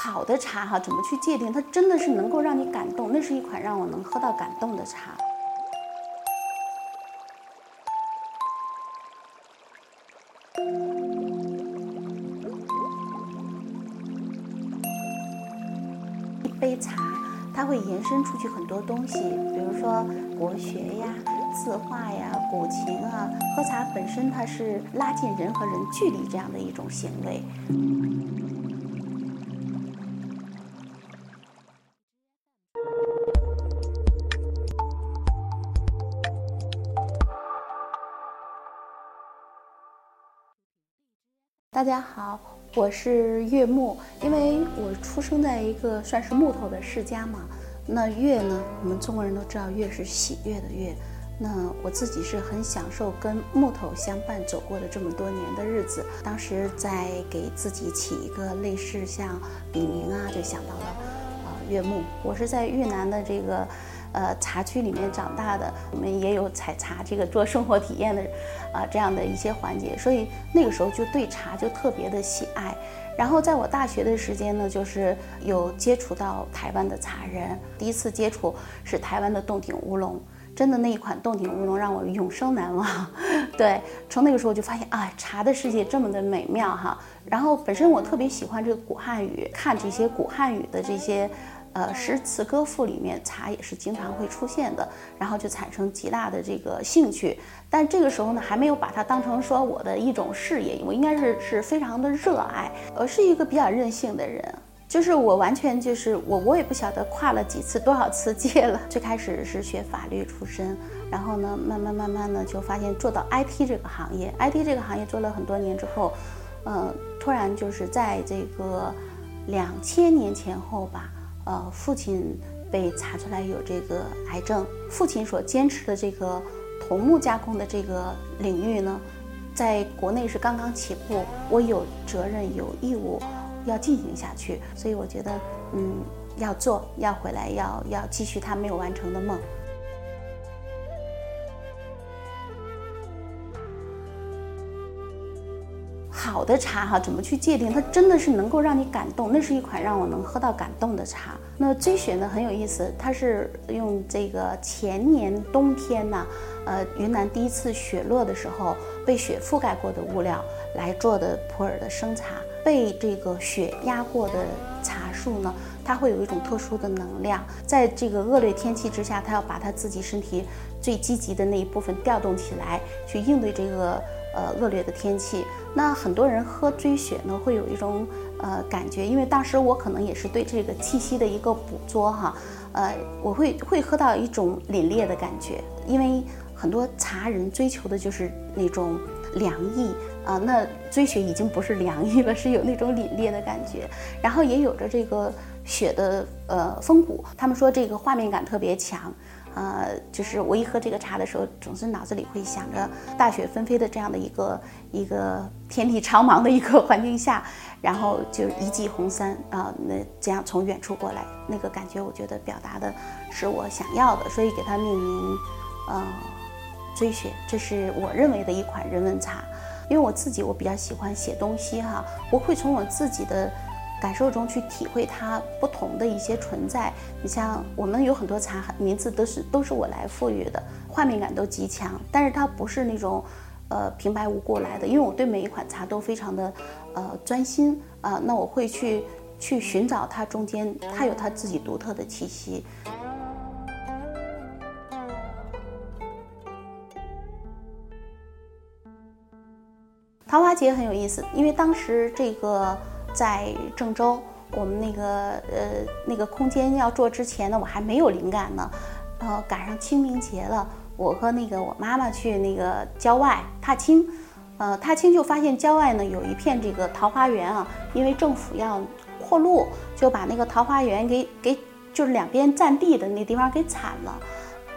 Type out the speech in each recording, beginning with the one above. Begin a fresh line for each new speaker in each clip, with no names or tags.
好的茶哈，怎么去界定？它真的是能够让你感动，那是一款让我能喝到感动的茶。一杯茶，它会延伸出去很多东西，比如说国学呀、字画呀、古琴啊。喝茶本身它是拉近人和人距离这样的一种行为。大家好，我是月木。因为我出生在一个算是木头的世家嘛，那月呢，我们中国人都知道月是喜悦的月。那我自己是很享受跟木头相伴走过的这么多年的日子。当时在给自己起一个类似像笔名啊，就想到了呃月木。我是在越南的这个。呃，茶区里面长大的，我们也有采茶这个做生活体验的，啊，这样的一些环节，所以那个时候就对茶就特别的喜爱。然后在我大学的时间呢，就是有接触到台湾的茶人，第一次接触是台湾的洞顶乌龙，真的那一款洞顶乌龙让我永生难忘。对，从那个时候就发现啊，茶的世界这么的美妙哈。然后本身我特别喜欢这个古汉语，看这些古汉语的这些。呃，诗词歌赋里面茶也是经常会出现的，然后就产生极大的这个兴趣。但这个时候呢，还没有把它当成说我的一种事业，我应该是是非常的热爱。我是一个比较任性的人，就是我完全就是我，我也不晓得跨了几次多少次界了。最开始是学法律出身，然后呢，慢慢慢慢的就发现做到 IT 这个行业，IT 这个行业做了很多年之后，嗯，突然就是在这个两千年前后吧。呃，父亲被查出来有这个癌症，父亲所坚持的这个桐木加工的这个领域呢，在国内是刚刚起步，我有责任有义务要进行下去，所以我觉得，嗯，要做，要回来，要要继续他没有完成的梦。好的茶哈，怎么去界定？它真的是能够让你感动，那是一款让我能喝到感动的茶。那追雪呢很有意思，它是用这个前年冬天呢，呃，云南第一次雪落的时候被雪覆盖过的物料来做的普洱的生茶。被这个雪压过的茶树呢，它会有一种特殊的能量，在这个恶劣天气之下，它要把它自己身体最积极的那一部分调动起来，去应对这个。呃，恶劣的天气，那很多人喝追雪呢，会有一种呃感觉，因为当时我可能也是对这个气息的一个捕捉哈，呃，我会会喝到一种凛冽的感觉，因为很多茶人追求的就是那种凉意啊，那追雪已经不是凉意了，是有那种凛冽的感觉，然后也有着这个雪的呃风骨，他们说这个画面感特别强。呃，就是我一喝这个茶的时候，总是脑子里会想着大雪纷飞的这样的一个一个天地苍茫的一个环境下，然后就一骑红衫啊，那这样从远处过来，那个感觉我觉得表达的是我想要的，所以给它命名，呃，追雪，这是我认为的一款人文茶，因为我自己我比较喜欢写东西哈，我会从我自己的。感受中去体会它不同的一些存在。你像我们有很多茶，名字都是都是我来赋予的，画面感都极强。但是它不是那种，呃，平白无故来的。因为我对每一款茶都非常的，呃，专心啊。那我会去去寻找它中间，它有它自己独特的气息。桃花节很有意思，因为当时这个。在郑州，我们那个呃那个空间要做之前呢，我还没有灵感呢，呃赶上清明节了，我和那个我妈妈去那个郊外踏青，呃踏青就发现郊外呢有一片这个桃花源啊，因为政府要扩路，就把那个桃花源给给就是两边占地的那地方给铲了，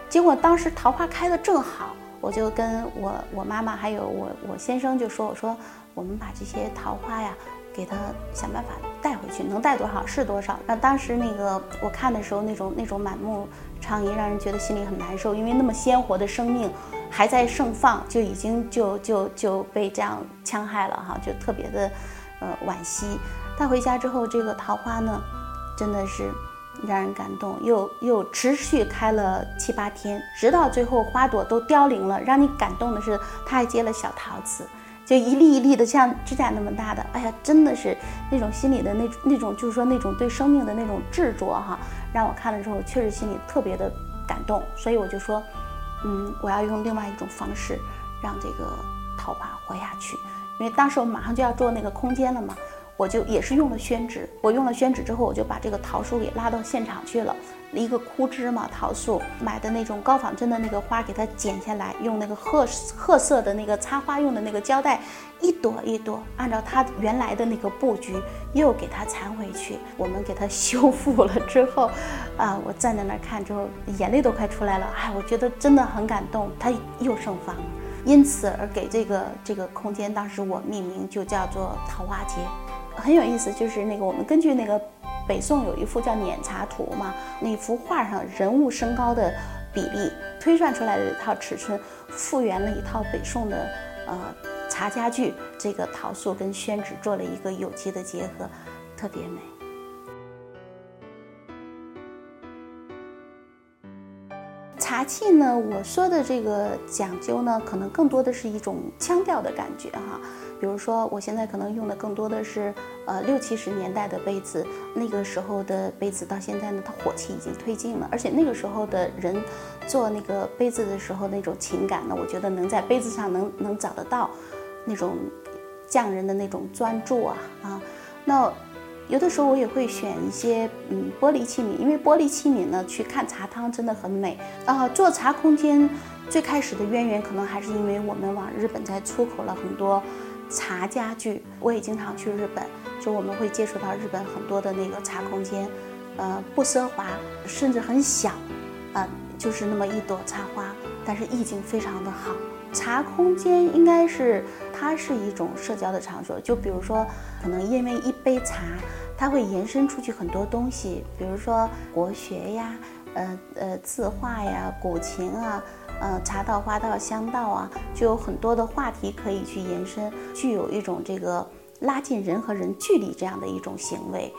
结果当时桃花开的正好，我就跟我我妈妈还有我我先生就说我说我们把这些桃花呀。给他想办法带回去，能带多少是多少。那当时那个我看的时候，那种那种满目疮痍，让人觉得心里很难受。因为那么鲜活的生命，还在盛放，就已经就就就被这样戕害了哈，就特别的呃惋惜。带回家之后，这个桃花呢，真的是让人感动，又又持续开了七八天，直到最后花朵都凋零了。让你感动的是，它还结了小桃子。就一粒一粒的，像指甲那么大的，哎呀，真的是那种心里的那那种，就是说那种对生命的那种执着哈，让我看了之后，确实心里特别的感动。所以我就说，嗯，我要用另外一种方式让这个桃花活下去。因为当时我马上就要做那个空间了嘛，我就也是用了宣纸。我用了宣纸之后，我就把这个桃树给拉到现场去了。一个枯枝嘛，桃树买的那种高仿真的那个花，给它剪下来，用那个褐褐色的那个插花用的那个胶带，一朵一朵，按照它原来的那个布局，又给它缠回去。我们给它修复了之后，啊，我站在那儿看之后，眼泪都快出来了。哎，我觉得真的很感动，它又盛放了。因此而给这个这个空间，当时我命名就叫做桃花节，很有意思。就是那个我们根据那个。北宋有一幅叫《碾茶图》嘛，那幅画上人物身高的比例推算出来的一套尺寸，复原了一套北宋的呃茶家具，这个陶塑跟宣纸做了一个有机的结合，特别美。茶器呢，我说的这个讲究呢，可能更多的是一种腔调的感觉哈。比如说，我现在可能用的更多的是，呃，六七十年代的杯子，那个时候的杯子到现在呢，它火气已经推进了，而且那个时候的人做那个杯子的时候那种情感呢，我觉得能在杯子上能能找得到，那种匠人的那种专注啊啊。那有的时候我也会选一些嗯玻璃器皿，因为玻璃器皿呢去看茶汤真的很美啊。做茶空间最开始的渊源可能还是因为我们往日本在出口了很多。茶家具，我也经常去日本，就我们会接触到日本很多的那个茶空间，呃，不奢华，甚至很小，呃，就是那么一朵插花，但是意境非常的好。茶空间应该是它是一种社交的场所，就比如说，可能因为一杯茶，它会延伸出去很多东西，比如说国学呀，呃呃，字画呀，古琴啊。呃，茶道、花道、香道啊，就有很多的话题可以去延伸，具有一种这个拉近人和人距离这样的一种行为。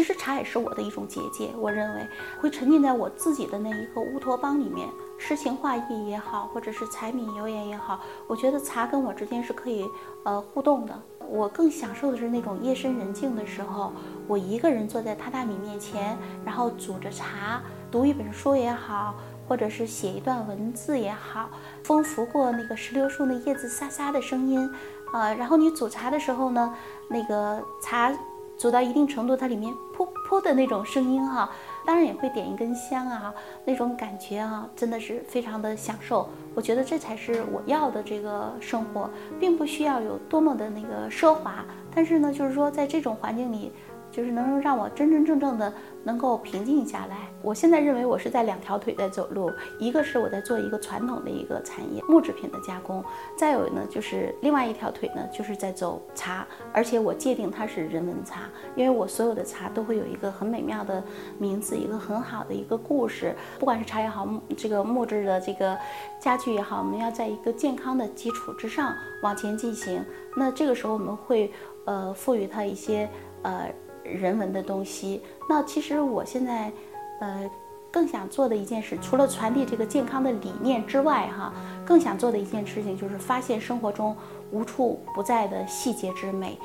其实茶也是我的一种结界，我认为会沉浸在我自己的那一个乌托邦里面，诗情画意也好，或者是柴米油盐也好，我觉得茶跟我之间是可以呃互动的。我更享受的是那种夜深人静的时候，我一个人坐在榻榻米面前，然后煮着茶，读一本书也好，或者是写一段文字也好，风拂过那个石榴树那叶子沙沙的声音，呃，然后你煮茶的时候呢，那个茶走到一定程度，它里面噗噗的那种声音哈。当然也会点一根香啊，那种感觉啊，真的是非常的享受。我觉得这才是我要的这个生活，并不需要有多么的那个奢华，但是呢，就是说在这种环境里。就是能让我真真正正的能够平静下来。我现在认为我是在两条腿在走路，一个是我在做一个传统的一个产业木制品的加工，再有呢就是另外一条腿呢就是在走茶，而且我界定它是人文茶，因为我所有的茶都会有一个很美妙的名字，一个很好的一个故事。不管是茶也好，这个木质的这个家具也好，我们要在一个健康的基础之上往前进行。那这个时候我们会呃赋予它一些呃。人文的东西，那其实我现在，呃，更想做的一件事，除了传递这个健康的理念之外，哈，更想做的一件事情就是发现生活中无处不在的细节之美。